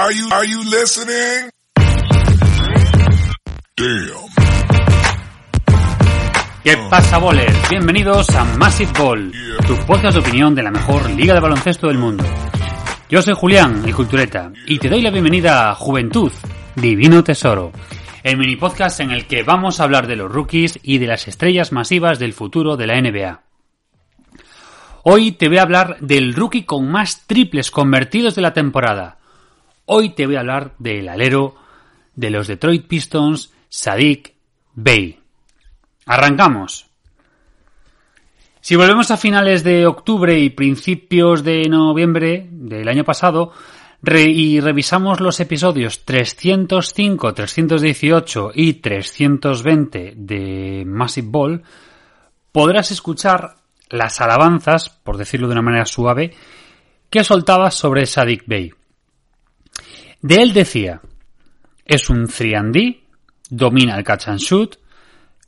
Are you, are you listening? Damn. ¿Qué pasa, bowlers? Bienvenidos a Massive Ball, tu podcast de opinión de la mejor liga de baloncesto del mundo. Yo soy Julián, el Cultureta, y te doy la bienvenida a Juventud, Divino Tesoro, el mini podcast en el que vamos a hablar de los rookies y de las estrellas masivas del futuro de la NBA. Hoy te voy a hablar del rookie con más triples convertidos de la temporada. Hoy te voy a hablar del alero de los Detroit Pistons, Sadiq Bey. Arrancamos. Si volvemos a finales de octubre y principios de noviembre del año pasado y revisamos los episodios 305, 318 y 320 de Massive Ball, podrás escuchar las alabanzas, por decirlo de una manera suave, que soltaba sobre Sadiq Bey. De él decía, es un 3D, domina el catch and shoot,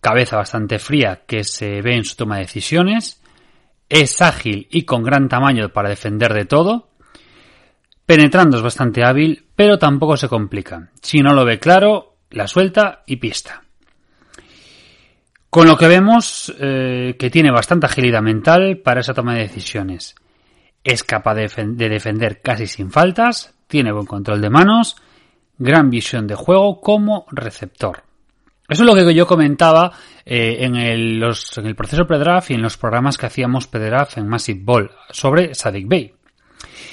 cabeza bastante fría que se ve en su toma de decisiones, es ágil y con gran tamaño para defender de todo, penetrando es bastante hábil, pero tampoco se complica. Si no lo ve claro, la suelta y pista. Con lo que vemos eh, que tiene bastante agilidad mental para esa toma de decisiones. Es capaz de, defen- de defender casi sin faltas, tiene buen control de manos, gran visión de juego como receptor. Eso es lo que yo comentaba eh, en, el, proceso pre-draft y en los programas que hacíamos pre-draft en Massive Ball sobre Sadik Bey.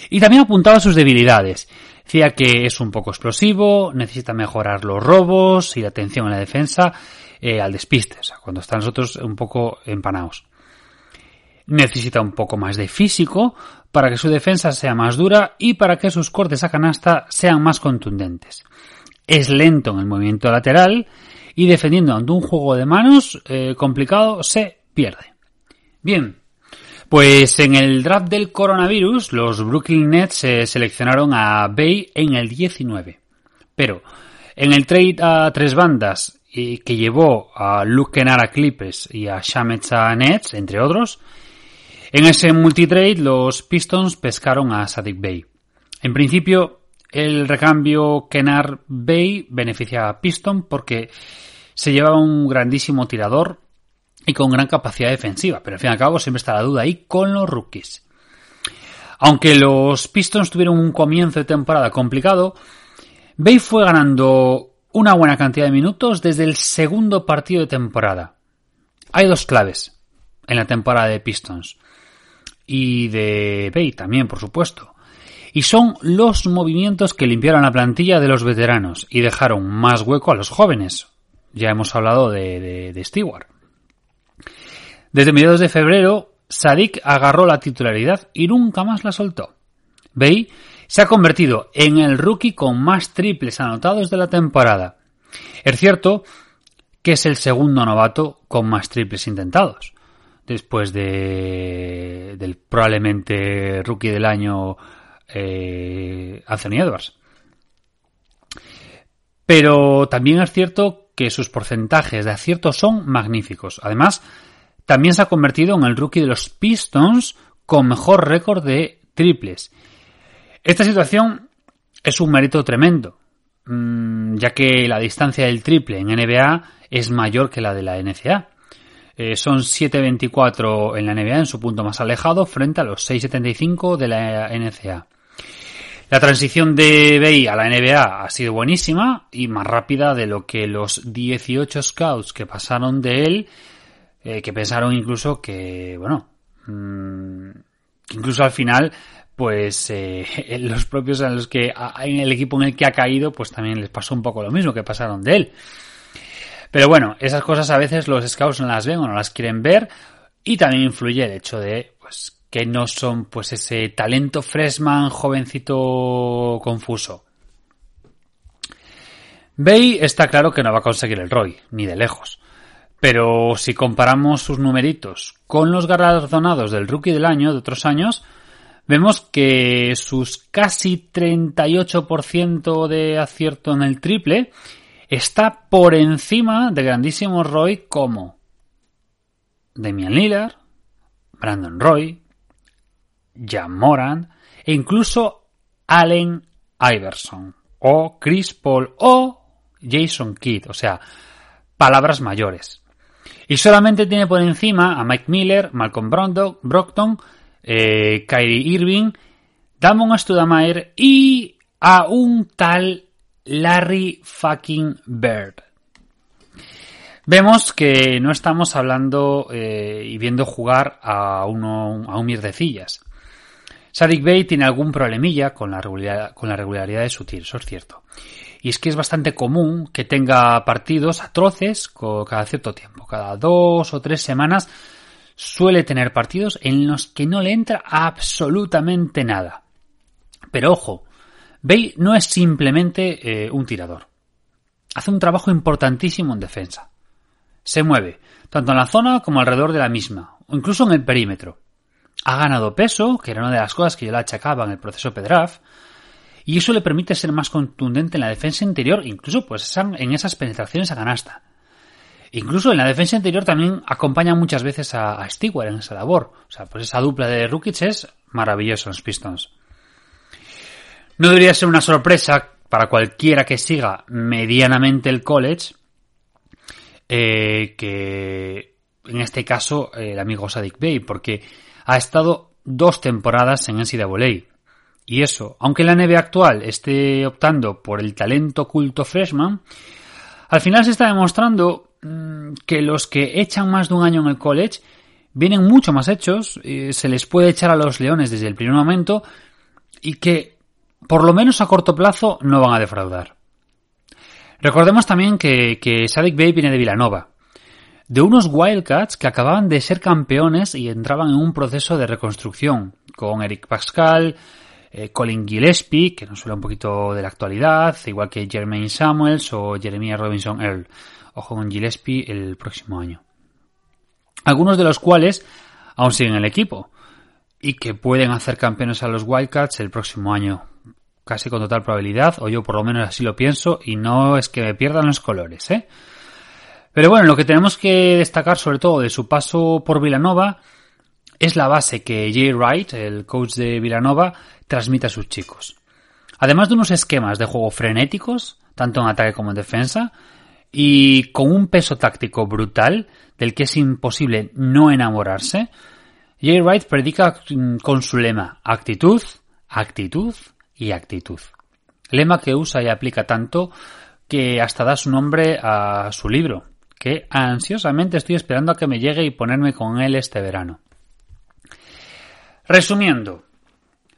Y también apuntaba sus debilidades. Decía que es un poco explosivo, necesita mejorar los robos y la atención en la defensa eh, al despiste, o sea, cuando están nosotros un poco empanados. Necesita un poco más de físico para que su defensa sea más dura y para que sus cortes a canasta sean más contundentes. Es lento en el movimiento lateral y defendiendo ante un juego de manos eh, complicado se pierde. Bien, pues en el draft del coronavirus, los Brooklyn Nets eh, seleccionaron a Bay en el 19. Pero en el trade a tres bandas eh, que llevó a Luke Kennard a Clippers y a Shamet a Nets, entre otros, en ese multitrade los Pistons pescaron a Sadik Bay. En principio, el recambio Kennard Bay beneficia a Piston porque se llevaba un grandísimo tirador y con gran capacidad defensiva, pero al fin y al cabo siempre está la duda ahí con los rookies. Aunque los Pistons tuvieron un comienzo de temporada complicado, Bay fue ganando una buena cantidad de minutos desde el segundo partido de temporada. Hay dos claves en la temporada de Pistons y de Bay también, por supuesto. Y son los movimientos que limpiaron la plantilla de los veteranos y dejaron más hueco a los jóvenes. Ya hemos hablado de, de, de Stewart. Desde mediados de febrero, Sadik agarró la titularidad y nunca más la soltó. Bay se ha convertido en el rookie con más triples anotados de la temporada. Es cierto que es el segundo novato con más triples intentados, después de del probablemente rookie del año eh, Anthony Edwards. Pero también es cierto que sus porcentajes de acierto son magníficos. Además, también se ha convertido en el rookie de los Pistons con mejor récord de triples. Esta situación es un mérito tremendo, mm, ya que la distancia del triple en NBA es mayor que la de la NCA. Eh, son 7.24 en la NBA en su punto más alejado frente a los 6.75 de la NCA. La transición de Bay a la NBA ha sido buenísima y más rápida de lo que los 18 scouts que pasaron de él, eh, que pensaron incluso que, bueno, mmm, incluso al final, pues eh, los propios en los que en el equipo en el que ha caído, pues también les pasó un poco lo mismo que pasaron de él. Pero bueno, esas cosas a veces los scouts no las ven o no las quieren ver y también influye el hecho de, pues, que no son pues ese talento freshman jovencito confuso. Bay está claro que no va a conseguir el Roy, ni de lejos. Pero si comparamos sus numeritos con los galardonados del rookie del año de otros años, vemos que sus casi 38% de acierto en el triple está por encima de grandísimos Roy como Damian Lillard, Brandon Roy, Jan Moran e incluso Allen Iverson o Chris Paul o Jason Kidd, o sea, palabras mayores. Y solamente tiene por encima a Mike Miller, Malcolm Brockton, eh, Kyrie Irving, Damon Studamayer y a un tal Larry fucking Bird. Vemos que no estamos hablando eh, y viendo jugar a, uno, a un mierdecillas. Sadik Bey tiene algún problemilla con la, regularidad, con la regularidad de su tiro, eso es cierto. Y es que es bastante común que tenga partidos atroces cada cierto tiempo. Cada dos o tres semanas suele tener partidos en los que no le entra absolutamente nada. Pero ojo, Bey no es simplemente eh, un tirador. Hace un trabajo importantísimo en defensa. Se mueve, tanto en la zona como alrededor de la misma, o incluso en el perímetro. Ha ganado peso, que era una de las cosas que yo le achacaba en el proceso Pedraf, y eso le permite ser más contundente en la defensa interior, incluso pues en esas penetraciones a canasta. Incluso en la defensa interior también acompaña muchas veces a, a Stewart en esa labor. O sea, pues esa dupla de rookies es maravillosa en los Pistons. No debería ser una sorpresa para cualquiera que siga medianamente el college eh, que en este caso el amigo Sadik Bey, porque ha estado dos temporadas en NCAA. Y eso, aunque la NBA actual esté optando por el talento oculto freshman, al final se está demostrando mm, que los que echan más de un año en el college vienen mucho más hechos, se les puede echar a los leones desde el primer momento y que por lo menos a corto plazo no van a defraudar. Recordemos también que, que Sadik Bey viene de Villanova, de unos Wildcats que acababan de ser campeones y entraban en un proceso de reconstrucción, con Eric Pascal, eh, Colin Gillespie, que nos suena un poquito de la actualidad, igual que Jermaine Samuels o Jeremiah Robinson Earl. Ojo con Gillespie el próximo año. Algunos de los cuales aún siguen en el equipo y que pueden hacer campeones a los Wildcats el próximo año casi con total probabilidad, o yo por lo menos así lo pienso, y no es que me pierdan los colores, ¿eh? Pero bueno, lo que tenemos que destacar sobre todo de su paso por Villanova es la base que Jay Wright, el coach de Villanova, transmite a sus chicos. Además de unos esquemas de juego frenéticos, tanto en ataque como en defensa, y con un peso táctico brutal del que es imposible no enamorarse, Jay Wright predica con su lema actitud, actitud y actitud. Lema que usa y aplica tanto que hasta da su nombre a su libro, que ansiosamente estoy esperando a que me llegue y ponerme con él este verano. Resumiendo,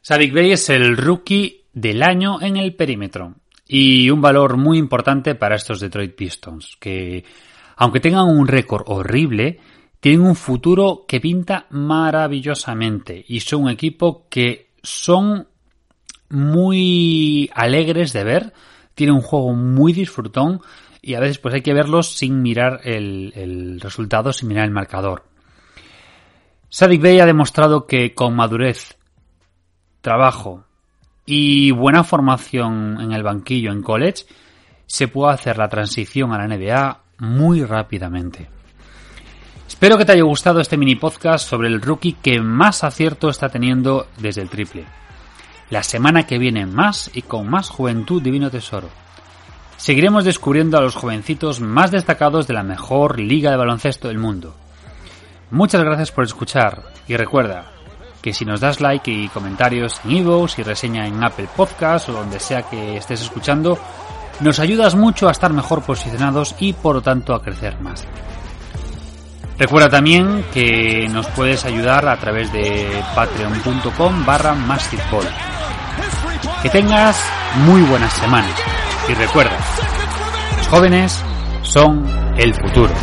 Sadik Bey es el rookie del año en el perímetro y un valor muy importante para estos Detroit Pistons, que aunque tengan un récord horrible, tienen un futuro que pinta maravillosamente y son un equipo que son muy alegres de ver, tiene un juego muy disfrutón y a veces pues hay que verlos sin mirar el, resultado, sin mirar el marcador. Sadik Bey ha demostrado que con madurez, trabajo y buena formación en el banquillo en college se puede hacer la transición a la NBA muy rápidamente. Espero que te haya gustado este mini podcast sobre el rookie que más acierto está teniendo desde el triple. La semana que viene más y con más juventud divino tesoro. Seguiremos descubriendo a los jovencitos más destacados de la mejor liga de baloncesto del mundo. Muchas gracias por escuchar y recuerda que si nos das like y comentarios en Evox y reseña en Apple Podcast o donde sea que estés escuchando, nos ayudas mucho a estar mejor posicionados y por lo tanto a crecer más. Recuerda también que nos puedes ayudar a través de patreon.com barra que tengas muy buenas semanas. Y recuerda, los jóvenes son el futuro.